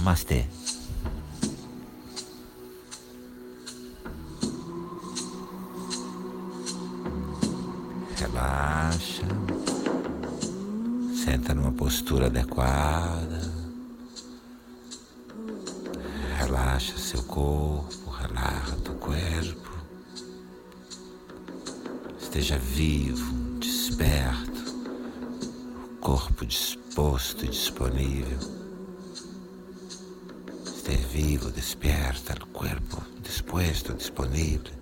Namastê. Relaxa. Senta numa postura adequada. Relaxa seu corpo, relaxa teu corpo. Esteja vivo, desperto, o corpo disposto e disponível. Vivo, desperta, o corpo disposto, disponível,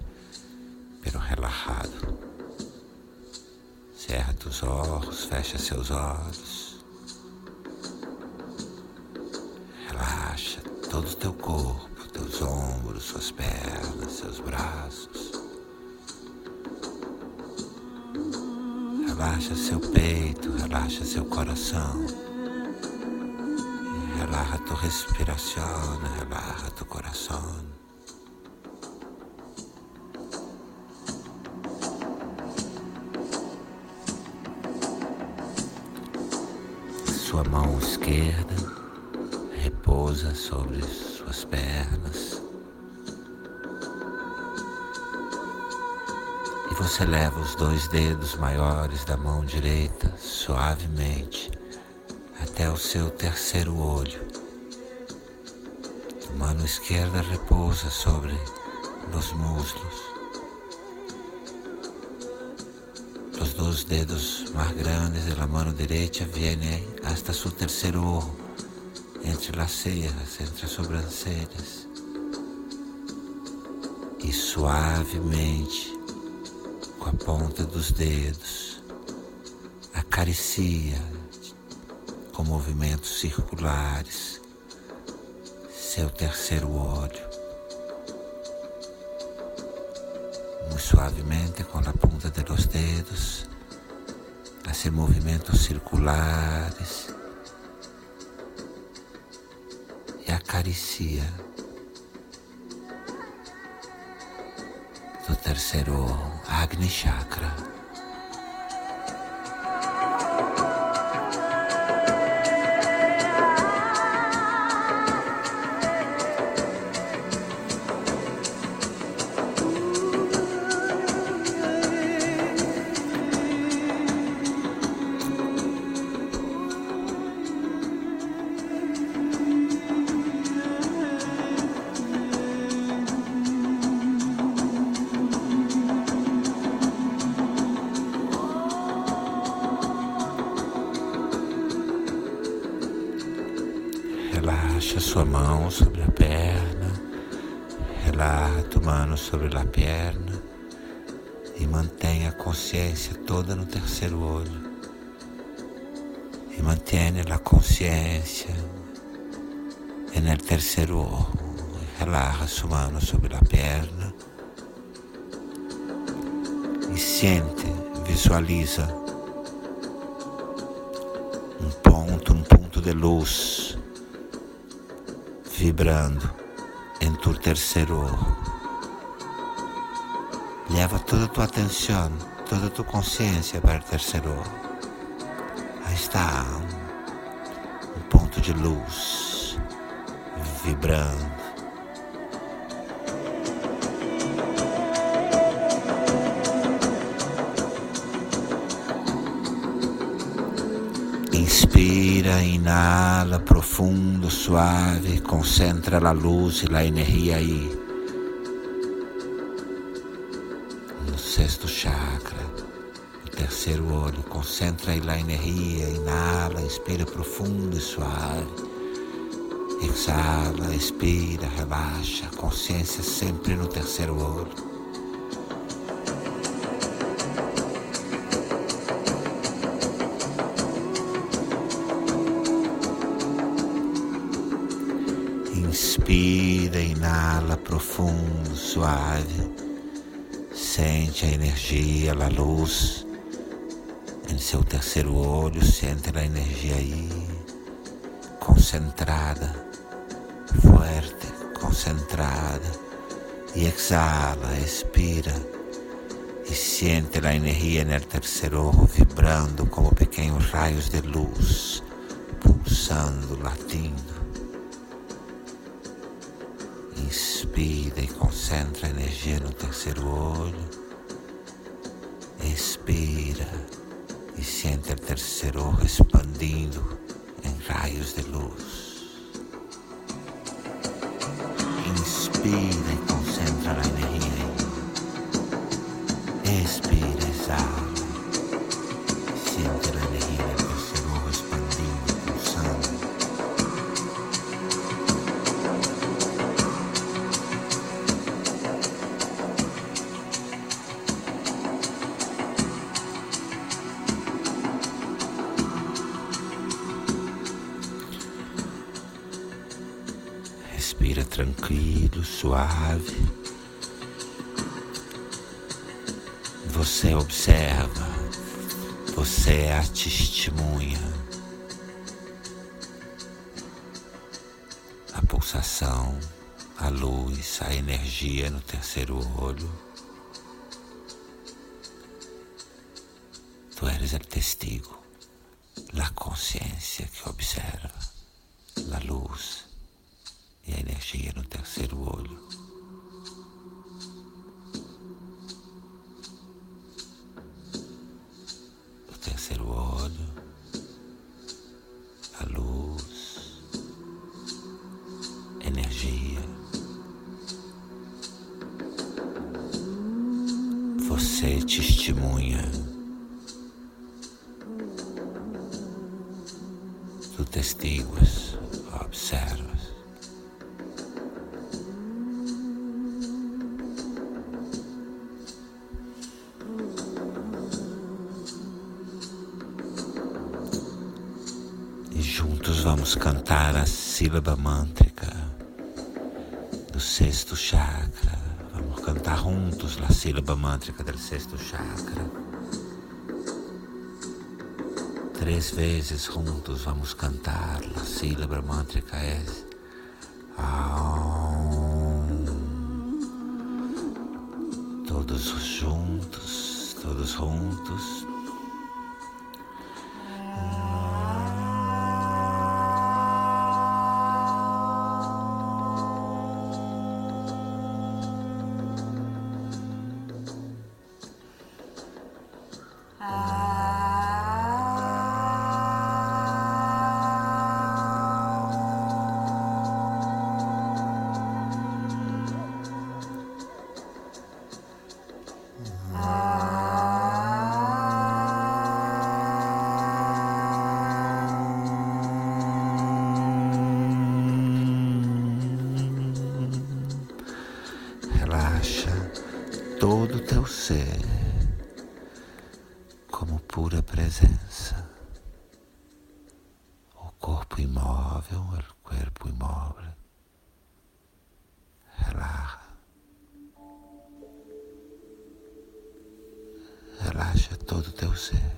pero relajado. Cerra os olhos, fecha seus olhos. Relaxa todo o teu corpo, teus ombros, suas pernas, seus braços. Relaxa seu peito, relaxa seu coração. Relaxa tu respiração, relaxa tu coração. Sua mão esquerda repousa sobre suas pernas. E você leva os dois dedos maiores da mão direita suavemente até o seu terceiro olho. Mão esquerda repousa sobre os muslos. Los dos dedos más grandes de la mano derecha vienen hasta su tercer ojo, entre las cejas, entre as sobrancelhas. E suavemente, com a ponta dos dedos, acaricia com movimentos circulares seu terceiro olho. Muy suavemente com a ponta de los dedos, hacer movimentos circulares e acaricia do terceiro Agni Chakra. Relaxa sua mão sobre a perna, relaxa tua mão sobre a perna e mantenha a consciência toda no terceiro olho. E mantenha a consciência no terceiro olho. Relaxa sua mão sobre a perna e sente, visualiza um ponto, um ponto de luz vibrando terceiro olho. Leva toda a tua atenção, toda a tua consciência para o terceiro. Aí está um ponto de luz vibrando. Inspira, inhala profundo, suave, concentra a luz e a energia aí. No sexto chakra, no terceiro olho, concentra aí a energia, inhala, inspira profundo e suave. Exala, expira, relaxa, consciência sempre no terceiro olho. Inspira, inala profundo, suave. Sente a energia, a luz em seu terceiro olho. Sente a energia aí, concentrada, forte, concentrada. E exala, expira e sente a energia no terceiro olho vibrando como pequenos raios de luz, pulsando, latindo Inspira e concentra a energia no terceiro olho. Expira e sente o terceiro olho expandindo em raios de luz. Inspira e tranquilo, suave. Você observa, você é a testemunha. A pulsação, a luz, a energia no terceiro olho. Tu eres o testigo, a consciência que observa, a luz e a energia no terceiro olho. O terceiro olho, a luz, energia. Você testemunha do testigos, observa. Vamos cantar a sílaba mântrica do sexto chakra. Vamos cantar juntos a sílaba mântrica do sexto chakra. Três vezes juntos vamos cantar a sílaba mântrica é Todos juntos, todos juntos. Pura presença. O corpo imóvel, o corpo imóvel. Relaxa. Relaxa todo o teu ser.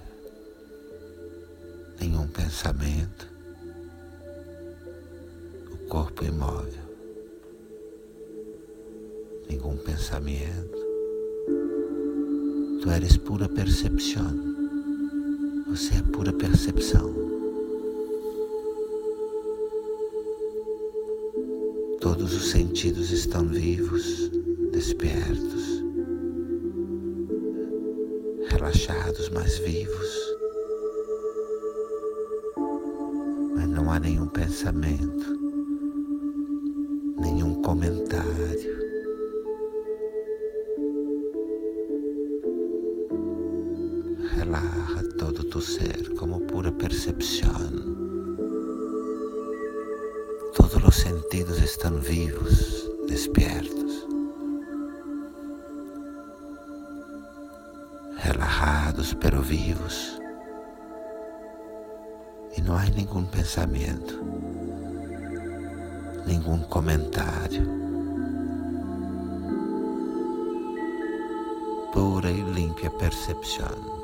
Nenhum pensamento. O corpo imóvel. Nenhum pensamento Tu eres pura percepção. Você é pura percepção. Todos os sentidos estão vivos, despertos, relaxados, mas vivos. Mas não há nenhum pensamento, nenhum comentário ser como pura percepção. Todos os sentidos estão vivos, despiertos, relajados, pero vivos. E não há nenhum pensamento, nenhum comentário. pura e limpia percepção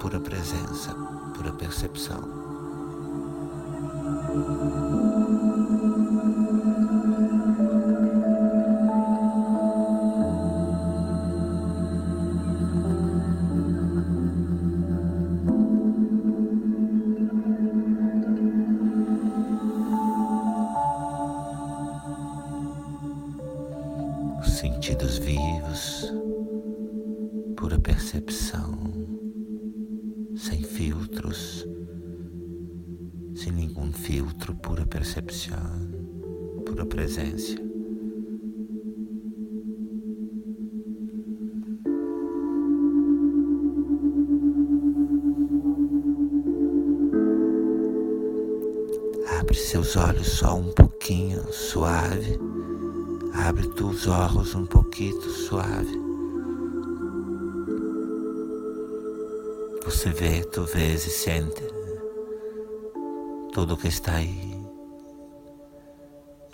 pura presença, pura percepção. Sentidos vivos, pura percepção. Filtro, pura percepção, pura presença. Abre seus olhos só um pouquinho suave. Abre tus olhos um pouquinho suave. Você vê, tu vês e sente tudo que está aí.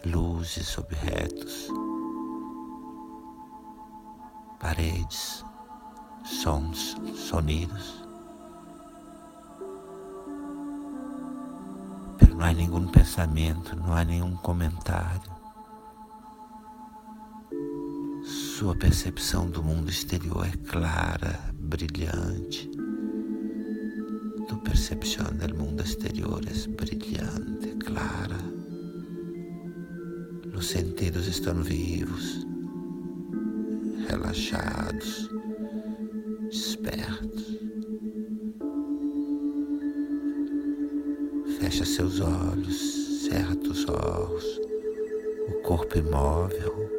Luzes, objetos, paredes, sons, sonidos. Pero não há nenhum pensamento, não há nenhum comentário. Sua percepção do mundo exterior é clara, brilhante. Percepção do mundo exterior é brilhante, clara. Os sentidos estão vivos, relaxados, despertos. Fecha seus olhos, cerra os olhos, o corpo imóvel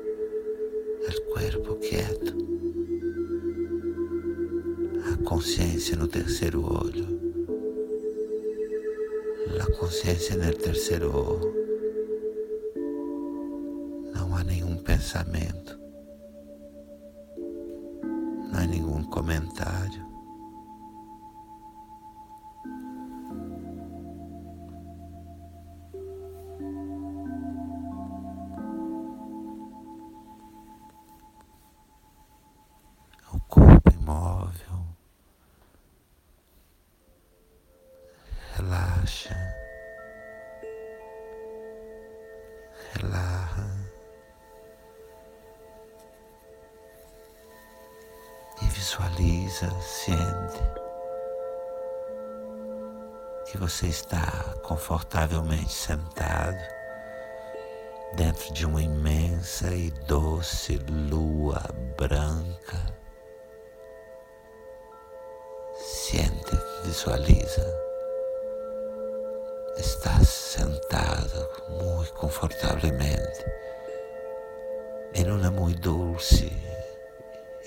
el cuerpo quieto, a consciência no terceiro olho, consciência no terceiro olho. Não há nenhum pensamento, não há nenhum comentário. Visualiza, sente que você está confortavelmente sentado dentro de uma imensa e doce lua branca. Sente, visualiza. Está sentado muito confortavelmente. Em uma muito dulce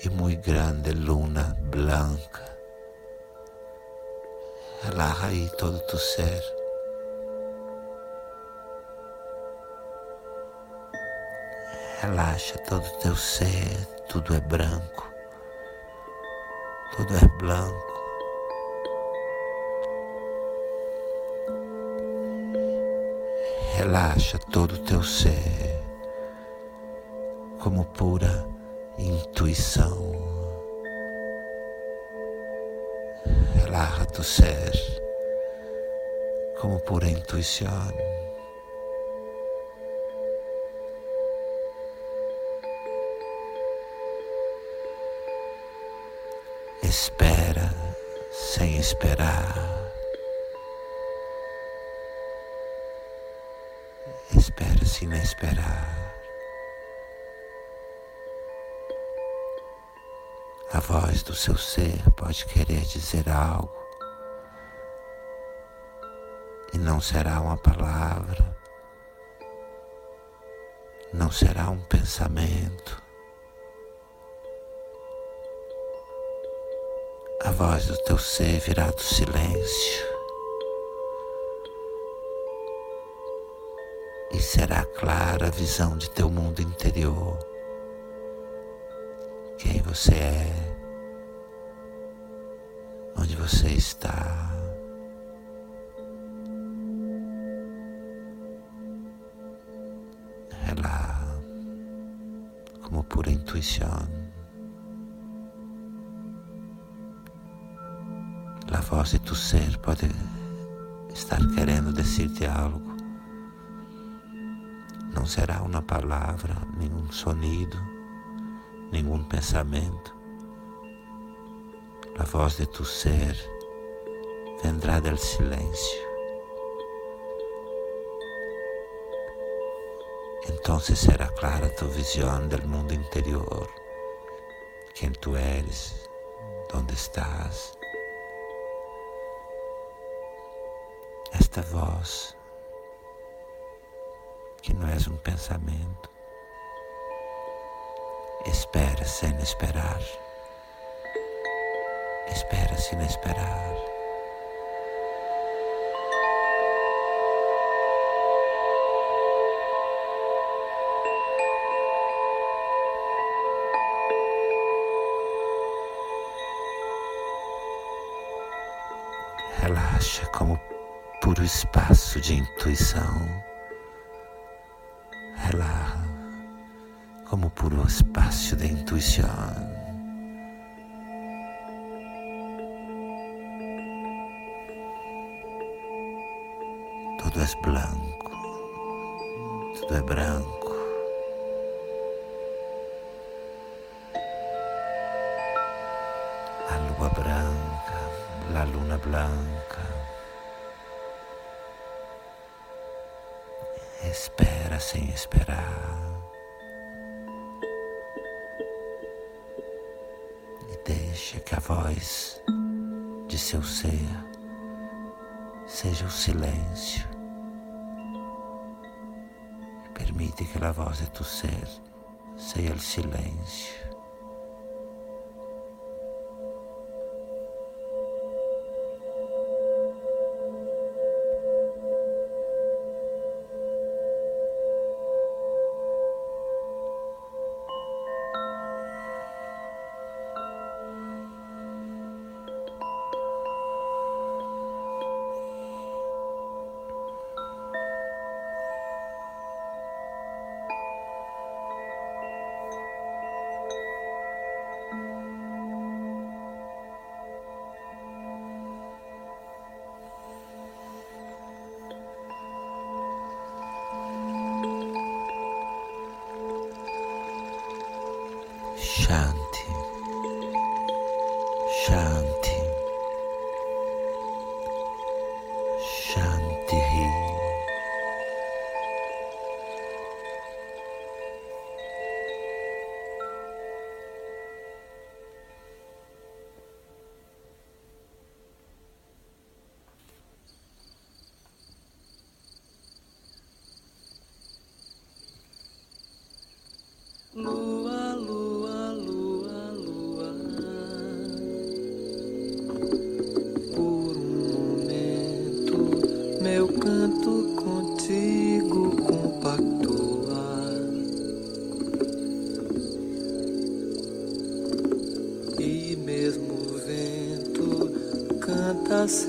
e muito grande luna branca. Relaja aí todo tu ser. Relaxa todo teu ser, tudo é branco, tudo é branco. Relaxa todo o teu ser como pura intuição. Relaxa tu ser como pura intuição. Espera sem esperar. Espera-se inesperar. A voz do seu ser pode querer dizer algo e não será uma palavra, não será um pensamento. A voz do teu ser virá do silêncio. e será clara a visão de teu mundo interior. Quem você é, você está. Ela, como pura intuição, a voz de tu ser pode estar querendo dizer-te algo não será uma palavra, nenhum sonido, nenhum pensamento. A voz de tu ser vendrá del silêncio. Então será clara tu visão do mundo interior, quem tu eres, onde estás. Esta voz, que não és um pensamento, espera sem esperar, espera sem esperar. Relaxa como puro espaço de intuição. Relaxa como puro espaço de intuição. Tudo é branco, tudo é branco. A lua branca la luna blanca. Espera sem esperar. E deixa que a voz de seu ser seja o silêncio. Permite que a voz de tu ser seja o silêncio.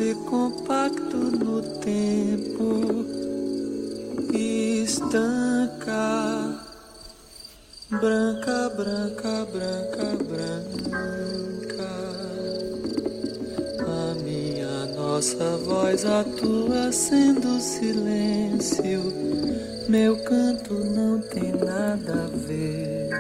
Canta-se compacto no tempo e estanca. Branca, branca, branca, branca. A minha, nossa voz atua sendo silêncio. Meu canto não tem nada a ver.